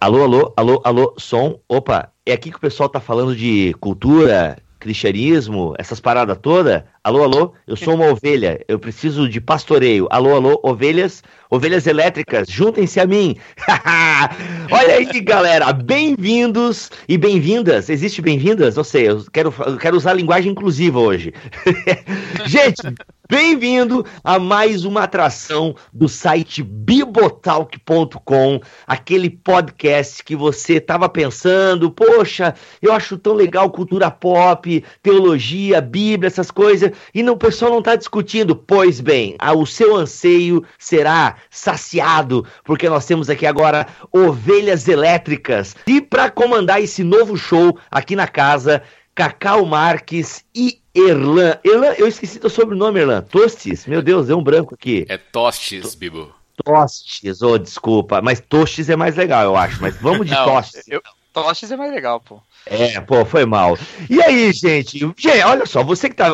Alô, alô, alô, alô, som. Opa, é aqui que o pessoal tá falando de cultura, cristianismo, essas paradas todas. Alô, alô, eu sou uma ovelha, eu preciso de pastoreio. Alô, alô, ovelhas, ovelhas elétricas, juntem-se a mim. Olha aí, galera, bem-vindos e bem-vindas. Existe bem-vindas? Não sei, eu quero, eu quero usar a linguagem inclusiva hoje. Gente, Bem-vindo a mais uma atração do site bibotalk.com, aquele podcast que você estava pensando, poxa, eu acho tão legal cultura pop, teologia, Bíblia, essas coisas, e não, o pessoal não está discutindo. Pois bem, o seu anseio será saciado, porque nós temos aqui agora ovelhas elétricas. E para comandar esse novo show aqui na casa, Cacau Marques e Erlan. Erlan, eu esqueci teu sobrenome, Erlan. Tostes? Meu Deus, deu um branco aqui. É Tostes, Bibo. Tostes, oh, desculpa. Mas Tostes é mais legal, eu acho. Mas vamos de Não, Tostes. Eu... Tostes é mais legal, pô. É, pô, foi mal. E aí, gente? Gente, olha só, você que tá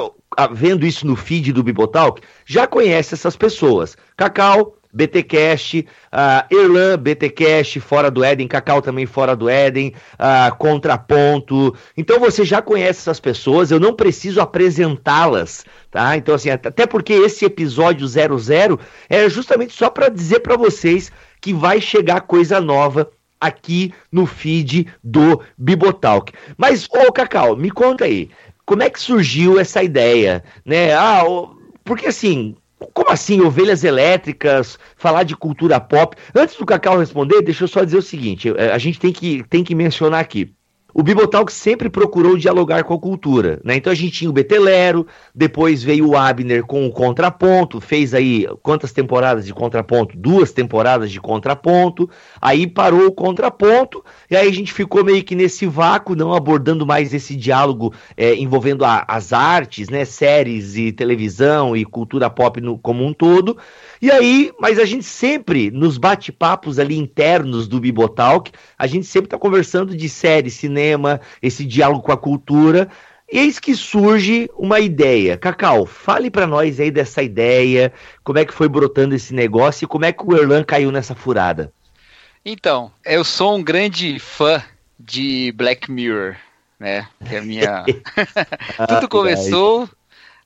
vendo isso no feed do Bibotalk, já conhece essas pessoas. Cacau, BTcast, uh, Erlan, BTcast, fora do Éden, Cacau também fora do Éden, uh, Contraponto. Então você já conhece essas pessoas, eu não preciso apresentá-las, tá? Então assim, até porque esse episódio 00 é justamente só para dizer para vocês que vai chegar coisa nova aqui no feed do Bibotalk. Mas, ô Cacau, me conta aí, como é que surgiu essa ideia, né? Ah, porque assim, como assim, ovelhas elétricas, falar de cultura pop? Antes do Cacau responder, deixa eu só dizer o seguinte: eh, a gente tem que, tem que mencionar aqui. O Bibotalk sempre procurou dialogar com a cultura, né? Então a gente tinha o Betelero, depois veio o Abner com o Contraponto, fez aí quantas temporadas de Contraponto? Duas temporadas de Contraponto, aí parou o Contraponto, e aí a gente ficou meio que nesse vácuo, não abordando mais esse diálogo é, envolvendo a, as artes, né? Séries e televisão e cultura pop no, como um todo. E aí, mas a gente sempre, nos bate-papos ali internos do Bibotalk, a gente sempre está conversando de série, cinema, esse diálogo com a cultura. Eis que surge uma ideia. Cacau, fale para nós aí dessa ideia, como é que foi brotando esse negócio e como é que o Erlan caiu nessa furada. Então, eu sou um grande fã de Black Mirror, né? Que é a minha. Tudo começou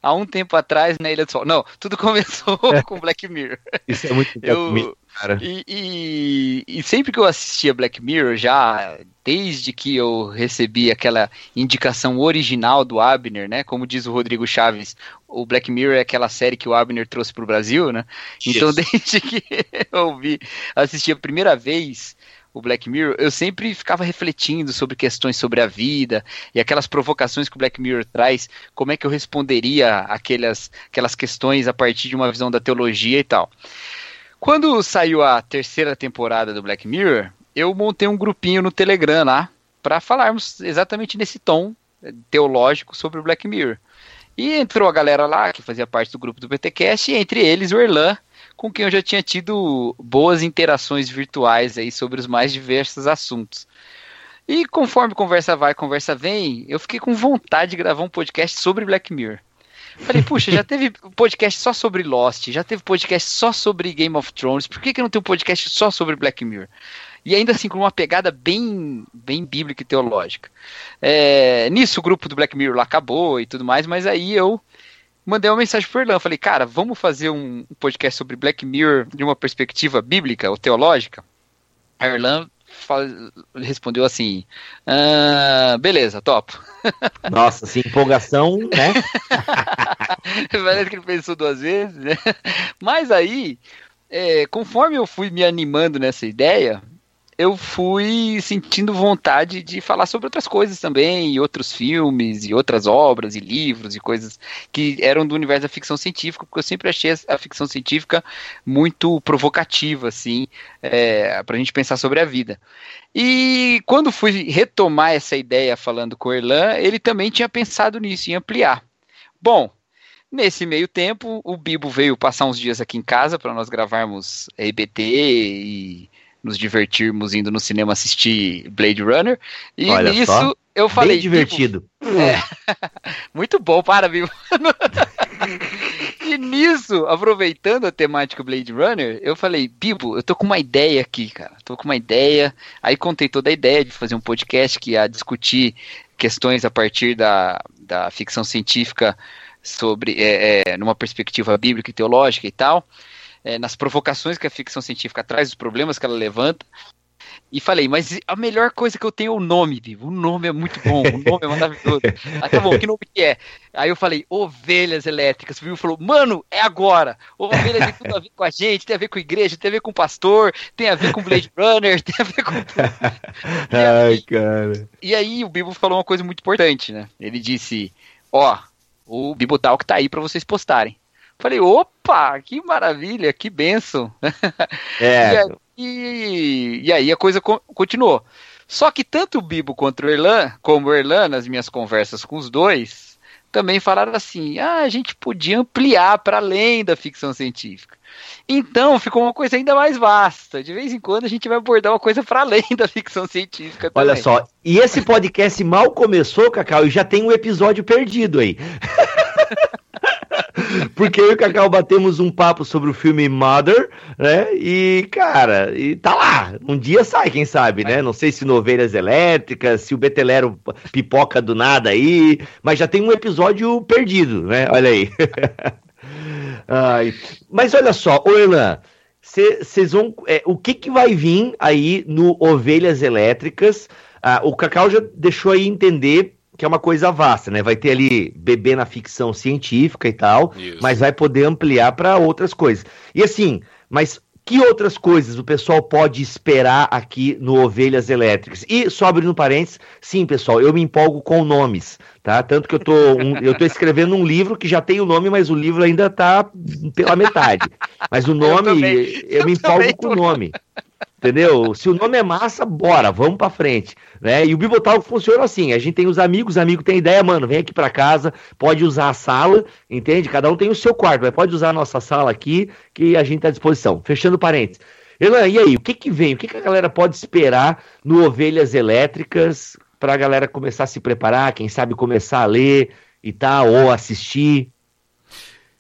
há um tempo atrás na Ilha do Sol. Não, tudo começou com Black Mirror. Isso é muito eu, Mirror, cara. E, e, e, sempre que eu assistia Black Mirror, já desde que eu recebi aquela indicação original do Abner, né? Como diz o Rodrigo Chaves, o Black Mirror é aquela série que o Abner trouxe para o Brasil, né? Então, desde que eu vi, assisti a primeira vez o Black Mirror, eu sempre ficava refletindo sobre questões sobre a vida e aquelas provocações que o Black Mirror traz, como é que eu responderia aquelas, aquelas questões a partir de uma visão da teologia e tal. Quando saiu a terceira temporada do Black Mirror, eu montei um grupinho no Telegram lá para falarmos exatamente nesse tom teológico sobre o Black Mirror. E entrou a galera lá que fazia parte do grupo do BTcast, e entre eles o Erlan, com quem eu já tinha tido boas interações virtuais aí sobre os mais diversos assuntos. E conforme conversa vai, conversa vem, eu fiquei com vontade de gravar um podcast sobre Black Mirror. Falei, puxa, já teve podcast só sobre Lost, já teve podcast só sobre Game of Thrones, por que, que não tem um podcast só sobre Black Mirror? E ainda assim com uma pegada bem, bem bíblica e teológica. É, nisso o grupo do Black Mirror lá acabou e tudo mais, mas aí eu mandei uma mensagem pro Erlan. Falei, cara, vamos fazer um podcast sobre Black Mirror de uma perspectiva bíblica ou teológica? A Erlan respondeu assim: ah, beleza, topo. Nossa, assim, empolgação, né? Parece que ele pensou duas vezes, né? Mas aí, é, conforme eu fui me animando nessa ideia, eu fui sentindo vontade de falar sobre outras coisas também, e outros filmes, e outras obras, e livros, e coisas que eram do universo da ficção científica, porque eu sempre achei a ficção científica muito provocativa, assim, é, para a gente pensar sobre a vida. E quando fui retomar essa ideia falando com o Erlan, ele também tinha pensado nisso, em ampliar. Bom, Nesse meio tempo, o Bibo veio passar uns dias aqui em casa para nós gravarmos EBT e nos divertirmos indo no cinema assistir Blade Runner. E Olha nisso só. eu falei. Bem divertido. é, muito bom, para, viu? e nisso nisso, aproveitando a temática Blade Runner, eu falei, Bibo, eu tô com uma ideia aqui, cara. Tô com uma ideia. Aí contei toda a ideia de fazer um podcast que ia discutir questões a partir da, da ficção científica sobre é, é, numa perspectiva bíblica e teológica e tal, é, nas provocações que a ficção científica traz, os problemas que ela levanta. E falei, mas a melhor coisa que eu tenho é o nome, Bibo. O nome é muito bom, o nome é maravilhoso. Aí tá bom, que nome que é? Aí eu falei, Ovelhas Elétricas. O Bibo falou, mano, é agora. Ovelhas tem tudo a ver com a gente, tem a ver com a igreja, tem a ver com o pastor, tem a ver com Blade Runner, tem a ver com tudo. Ai, aí, cara. e aí o Bibo falou uma coisa muito importante, né? Ele disse, ó, o Bibo Talk tá aí pra vocês postarem. Falei, opa, que maravilha, que benção. É, E, aí, e aí a coisa co- continuou. Só que tanto o Bibo quanto o Erlan, como o Erlan, nas minhas conversas com os dois, também falaram assim: ah, a gente podia ampliar para além da ficção científica. Então ficou uma coisa ainda mais vasta. De vez em quando a gente vai abordar uma coisa para além da ficção científica também. olha só. E esse podcast mal começou, Cacau, e já tem um episódio perdido aí. Porque eu e o Cacau batemos um papo sobre o filme Mother, né? E, cara, e tá lá. Um dia sai, quem sabe, né? Não sei se no Ovelhas Elétricas, se o Betelero pipoca do nada aí, mas já tem um episódio perdido, né? Olha aí. Ai, mas olha só, ô Erlan, vocês vão. é, o que, que vai vir aí no Ovelhas Elétricas? Ah, o Cacau já deixou aí entender que é uma coisa vasta, né? Vai ter ali bebê na ficção científica e tal, Isso. mas vai poder ampliar para outras coisas. E assim, mas que outras coisas o pessoal pode esperar aqui no Ovelhas Elétricas? E só abrindo parênteses, sim, pessoal, eu me empolgo com nomes, tá? Tanto que eu tô, um- eu tô escrevendo um livro que já tem o nome, mas o livro ainda tá pela metade. Mas o nome, eu, também. me Eu empolgo também com o nome. Entendeu? Se o nome é massa, bora, vamos pra frente. Né? E o Bibotalk funciona assim: a gente tem os amigos, amigo tem ideia, mano, vem aqui pra casa, pode usar a sala, entende? Cada um tem o seu quarto, mas pode usar a nossa sala aqui, que a gente tá à disposição. Fechando parênteses. Elan, e aí, o que que vem? O que, que a galera pode esperar no Ovelhas Elétricas pra galera começar a se preparar, quem sabe começar a ler e tal, ou assistir?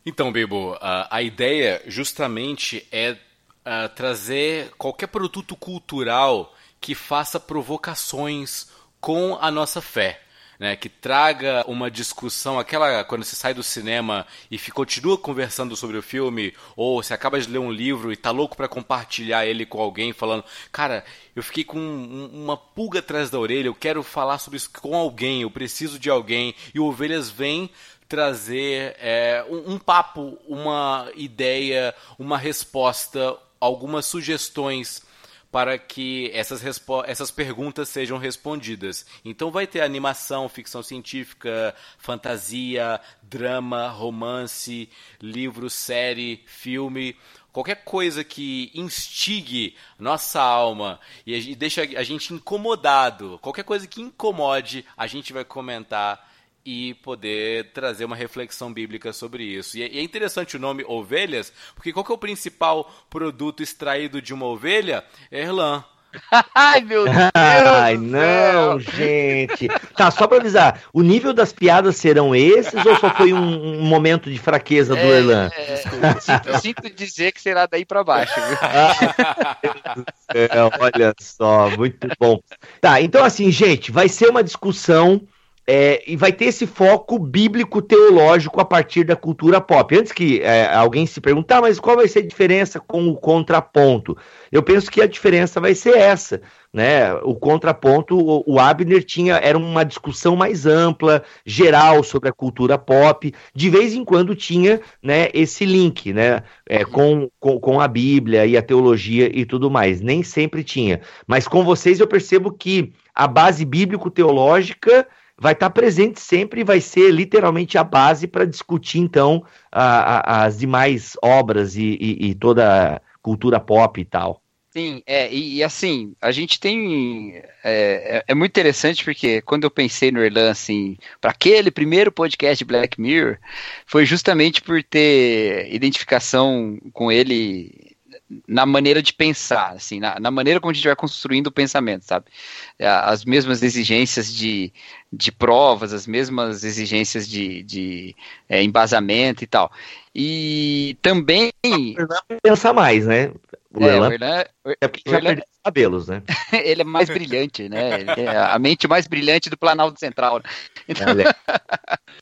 Então, Bibo, a, a ideia justamente é ah, trazer qualquer produto cultural que faça provocações com a nossa fé. Né, que traga uma discussão, aquela quando você sai do cinema e continua conversando sobre o filme, ou você acaba de ler um livro e tá louco pra compartilhar ele com alguém, falando, cara, eu fiquei com um- uma pulga atrás da orelha, eu quero falar sobre isso com alguém, eu preciso de alguém, e o Ovelhas vem trazer é, um, um papo, uma ideia, uma resposta, algumas sugestões para que essas, essas perguntas sejam respondidas. Então vai ter animação, ficção científica, fantasia, drama, romance, livro, série, filme, qualquer coisa que instigue nossa alma e, e deixa a gente incomodado, qualquer coisa que incomode, a gente vai comentar e poder trazer uma reflexão bíblica sobre isso. E é e é interessante o nome ovelhas, porque qual que é o principal produto extraído de uma ovelha? É Erlan. Ai, meu Deus! Ai, não, céu. gente. Tá, só pra avisar, o nível das piadas serão esses ou só foi um, um momento de fraqueza do Erlan? É, sinto, sinto dizer que será daí pra baixo, viu? É, olha só, muito bom. Tá, então assim, gente, vai ser uma discussão é, e vai ter esse foco bíblico-teológico a partir da cultura pop. Antes que é, alguém se perguntar, mas qual vai ser a diferença com o contraponto? Eu penso que a diferença vai ser essa, né? O contraponto, o, o Abner tinha, era uma discussão mais ampla, geral sobre a cultura pop. De vez em quando tinha, né, esse link, né, é, com, com, com a Bíblia e a teologia e tudo mais. Nem sempre tinha. Mas com vocês eu percebo que a base bíblico-teológica vai estar presente sempre e vai ser literalmente a base para discutir, então, a- a- as demais obras e, e- e toda a cultura pop e tal. Sim, é, e, e assim, a gente tem. É, é- é muito interessante porque quando eu pensei no Erlan, assim, para aquele primeiro podcast de Black Mirror, foi justamente por ter identificação com ele na maneira de pensar, assim, na, na, maneira como a gente vai construindo o pensamento, sabe? É, as mesmas exigências de, de provas, as mesmas exigências de, de é, embasamento e tal. E também. Pensa mais, né? O é, Erlan, Erlan, é porque já Erlan, perdeu os cabelos, né? ele é mais brilhante, né? É a mente mais brilhante do Planalto Central. Né? Então...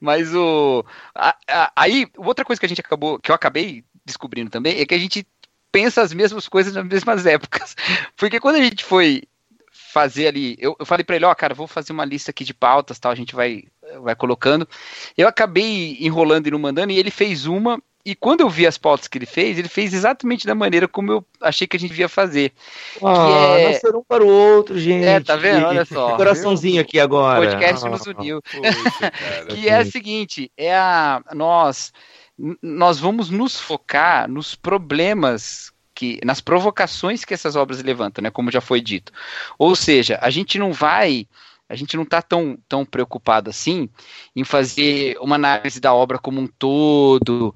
Mas o. A, a, aí, outra coisa que a gente acabou. que eu acabei descobrindo também é que a gente pensa as mesmas coisas nas mesmas épocas. Porque quando a gente foi fazer ali, eu, eu falei para ele, ó, oh, cara, vou fazer uma lista aqui de pautas, tal, a gente vai vai colocando. Eu acabei enrolando e não mandando e ele fez uma e quando eu vi as pautas que ele fez, ele fez exatamente da maneira como eu achei que a gente devia fazer. Ah, é... nascer um para o outro, gente. É, tá vendo? Olha só. Coraçãozinho aqui agora. O podcast ah, nos uniu. Poxa, que é o seguinte, é a nós nós vamos nos focar nos problemas que nas provocações que essas obras levantam, né, como já foi dito. Ou seja, a gente não vai a gente não está tão, tão preocupado assim em fazer uma análise da obra como um todo,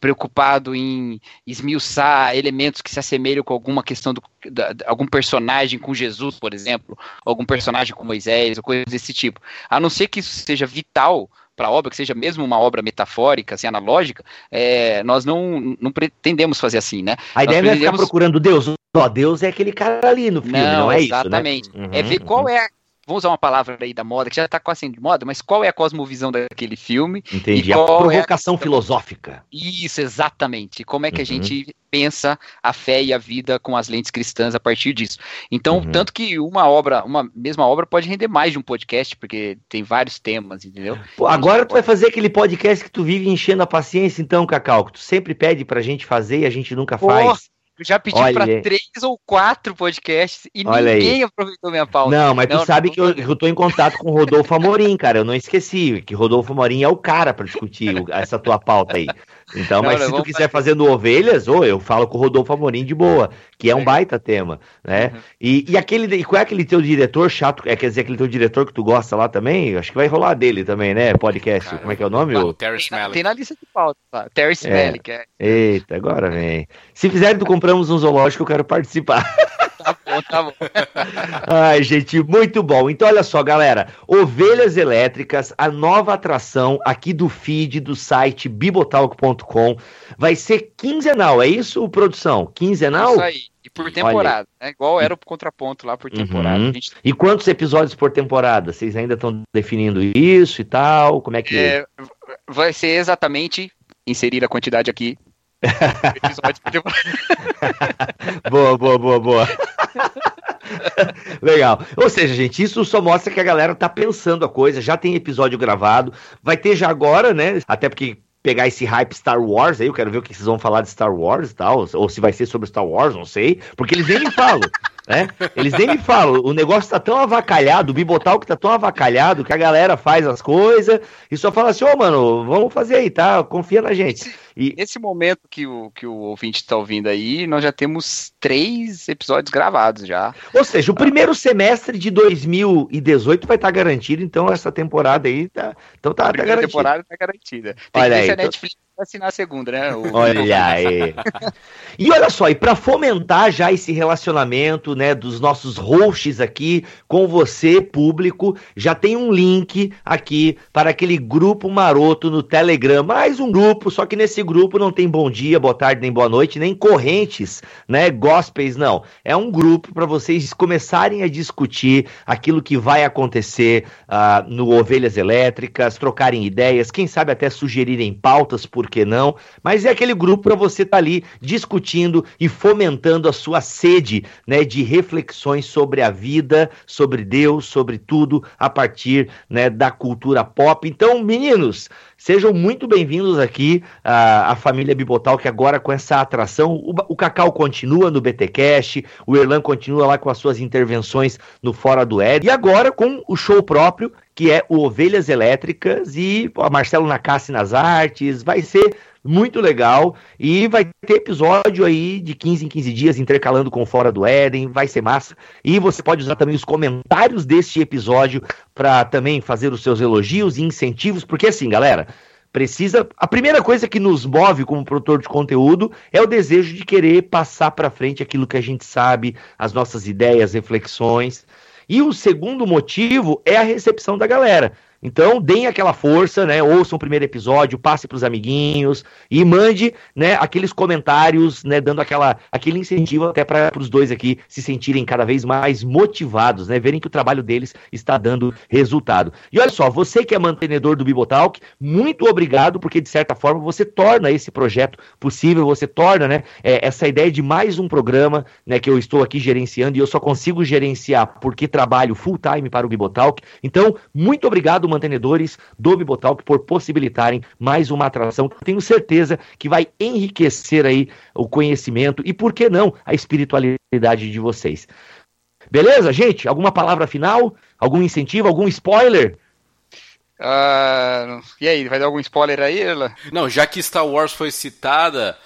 preocupado em esmiuçar elementos que se assemelham com alguma questão do da, algum personagem com Jesus, por exemplo, algum personagem com Moisés, ou coisas desse tipo. A não ser que isso seja vital para a obra, que seja mesmo uma obra metafórica, assim, analógica, é, nós não, não pretendemos fazer assim, né? A ideia não é ficar procurando Deus. Ó, Deus é aquele cara ali no filme, não, não é exatamente. isso, né? É ver qual é vamos usar uma palavra aí da moda, que já está quase de moda, mas qual é a cosmovisão daquele filme? Entendi, a provocação é a... filosófica. Isso, exatamente. Como é que uhum. a gente pensa a fé e a vida com as lentes cristãs a partir disso. Então, uhum. tanto que uma obra, uma mesma obra pode render mais de um podcast, porque tem vários temas, entendeu? Pô, agora tu vai fazer aquele podcast que tu vive enchendo a paciência, então, Cacau, que tu sempre pede pra gente fazer e a gente nunca faz. Eu já pedi para três ou quatro podcasts e Olha ninguém aí. aproveitou minha pauta. Não, mas não, tu sabe não, que eu, eu tô em contato com o Rodolfo Amorim, cara. Eu não esqueci que Rodolfo Amorim é o cara para discutir essa tua pauta aí. Então, não, mas se tu quiser fazer no Ovelhas, ou eu falo com o Rodolfo Amorim de boa, que é um baita tema, né? Uhum. E, e aquele, e qual é aquele teu diretor chato, é, quer dizer, aquele teu diretor que tu gosta lá também? Acho que vai rolar dele também, né? Podcast, Cara, como é que é o nome? O... Terry tem, tem na lista de pauta, tá? Terry é. é. Eita, agora vem. Se fizerem, tu compramos um zoológico, eu quero participar. Tá bom, tá bom. Ai, gente, muito bom. Então, olha só, galera. Ovelhas Elétricas, a nova atração aqui do feed do site bibotalk.com. Vai ser quinzenal, é isso, produção? Quinzenal? Isso aí. E por temporada, né? Igual era o contraponto lá por uhum. temporada. Uhum. Gente... E quantos episódios por temporada? Vocês ainda estão definindo isso e tal? Como é que. É, vai ser exatamente inserir a quantidade aqui boa, boa, boa, boa. Legal. Ou seja, gente, isso só mostra que a galera tá pensando a coisa, já tem episódio gravado, vai ter já agora, né? Até porque pegar esse hype Star Wars aí, eu quero ver o que vocês vão falar de Star Wars e tal, ou se vai ser sobre Star Wars, não sei, porque eles nem me falam. Né? Eles nem me falam, o negócio tá tão avacalhado, o Bibotal que tá tão avacalhado que a galera faz as coisas e só fala assim, ô oh, mano, vamos fazer aí, tá? Confia na gente. E... Nesse momento que o, que o ouvinte tá ouvindo aí, nós já temos três episódios gravados já. Ou seja, o primeiro semestre de 2018 vai estar tá garantido, então essa temporada aí tá, então tá, a tá garantida. temporada tá garantida. Tem Olha que aí, se a então... Netflix assinar a segunda, né? O... Olha aí. e olha só, e para fomentar já esse relacionamento, né, dos nossos hosts aqui com você, público, já tem um link aqui para aquele grupo maroto no Telegram, mais um grupo, só que nesse grupo não tem bom dia, boa tarde, nem boa noite, nem correntes, né, gospels não. É um grupo para vocês começarem a discutir aquilo que vai acontecer uh, no Ovelhas Elétricas, trocarem ideias, quem sabe até sugerirem pautas por que não? Mas é aquele grupo para você estar tá ali discutindo e fomentando a sua sede, né, de reflexões sobre a vida, sobre Deus, sobre tudo a partir, né, da cultura pop. Então, meninos, sejam muito bem-vindos aqui à família Bibotal, que agora com essa atração, o, o Cacau continua no BTcast, o Erlan continua lá com as suas intervenções no Fora do Ed, e agora com o show próprio que é o Ovelhas Elétricas e a Marcelo Nakassi nas artes. Vai ser muito legal e vai ter episódio aí de 15 em 15 dias intercalando com Fora do Éden, vai ser massa. E você pode usar também os comentários deste episódio para também fazer os seus elogios e incentivos, porque assim, galera, precisa. A primeira coisa que nos move como produtor de conteúdo é o desejo de querer passar para frente aquilo que a gente sabe, as nossas ideias, reflexões. E o segundo motivo é a recepção da galera. Então, deem aquela força, né? Ouçam o primeiro episódio, passe para os amiguinhos e mande, né, aqueles comentários, né, dando aquela, aquele incentivo até para os dois aqui se sentirem cada vez mais motivados, né? Verem que o trabalho deles está dando resultado. E olha só, você que é mantenedor do Bibotalk, muito obrigado, porque de certa forma você torna esse projeto possível, você torna, né, é, essa ideia de mais um programa, né, que eu estou aqui gerenciando e eu só consigo gerenciar porque trabalho full time para o Bibotalk. Então, muito obrigado, mantenedores do Bibotalk por possibilitarem mais uma atração tenho certeza que vai enriquecer aí o conhecimento e, por que não, a espiritualidade de vocês. Beleza, gente? Alguma palavra final? Algum incentivo? Algum spoiler? Uh, e aí, vai dar algum spoiler aí, Ela? Não, já que Star Wars foi citada,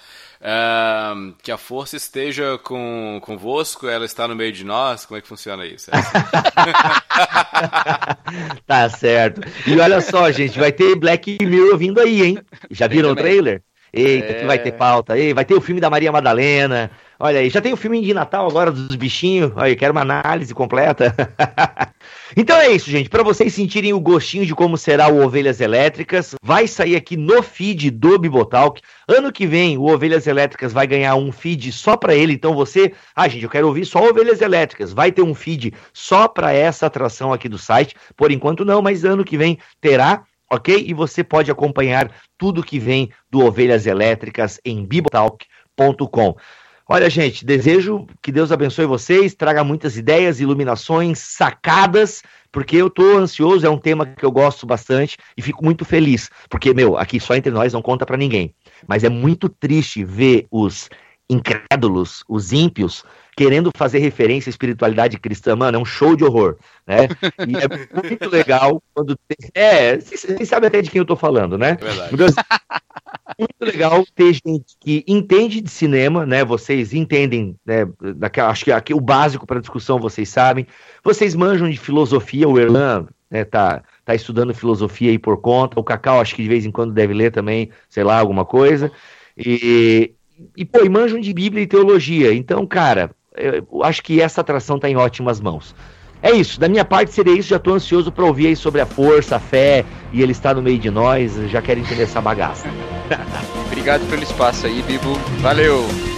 Uh, que a força esteja com, convosco, ela está no meio de nós. Como é que funciona isso? É tá certo. E olha só, gente, vai ter Black Mirror vindo aí, hein? Já viram o trailer? Eita, é... que vai ter pauta. aí, vai ter o filme da Maria Madalena. Olha aí, já tem o filme de Natal agora dos bichinhos. Olha, eu quero uma análise completa. então é isso, gente. Para vocês sentirem o gostinho de como será o Ovelhas Elétricas, vai sair aqui no feed do Bibotalk. Ano que vem, o Ovelhas Elétricas vai ganhar um feed só para ele. Então você, ah, gente, eu quero ouvir só Ovelhas Elétricas. Vai ter um feed só para essa atração aqui do site. Por enquanto não, mas ano que vem terá ok? E você pode acompanhar tudo que vem do Ovelhas Elétricas em bibotalk.com. Olha, gente, desejo que Deus abençoe vocês, traga muitas ideias, iluminações, sacadas, porque eu tô ansioso, é um tema que eu gosto bastante e fico muito feliz, porque, meu, aqui só entre nós não conta para ninguém. Mas é muito triste ver os incrédulos, os ímpios, querendo fazer referência à espiritualidade cristã, mano, é um show de horror, né? E é muito legal quando tem... É, vocês sabem até de quem eu tô falando, né? É verdade. Então, muito legal ter gente que entende de cinema, né? Vocês entendem, né? Daquela, acho que aqui o básico para discussão vocês sabem. Vocês manjam de filosofia, o Erlan né, tá, tá estudando filosofia aí por conta. O Cacau acho que de vez em quando deve ler também, sei lá, alguma coisa. E, e pô, e manjam de Bíblia e teologia. Então, cara, eu acho que essa atração está em ótimas mãos. É isso, da minha parte seria isso. Já estou ansioso para ouvir aí sobre a força, a fé e ele está no meio de nós. Já quero entender essa bagaça. Obrigado pelo espaço aí, Bibo. Valeu!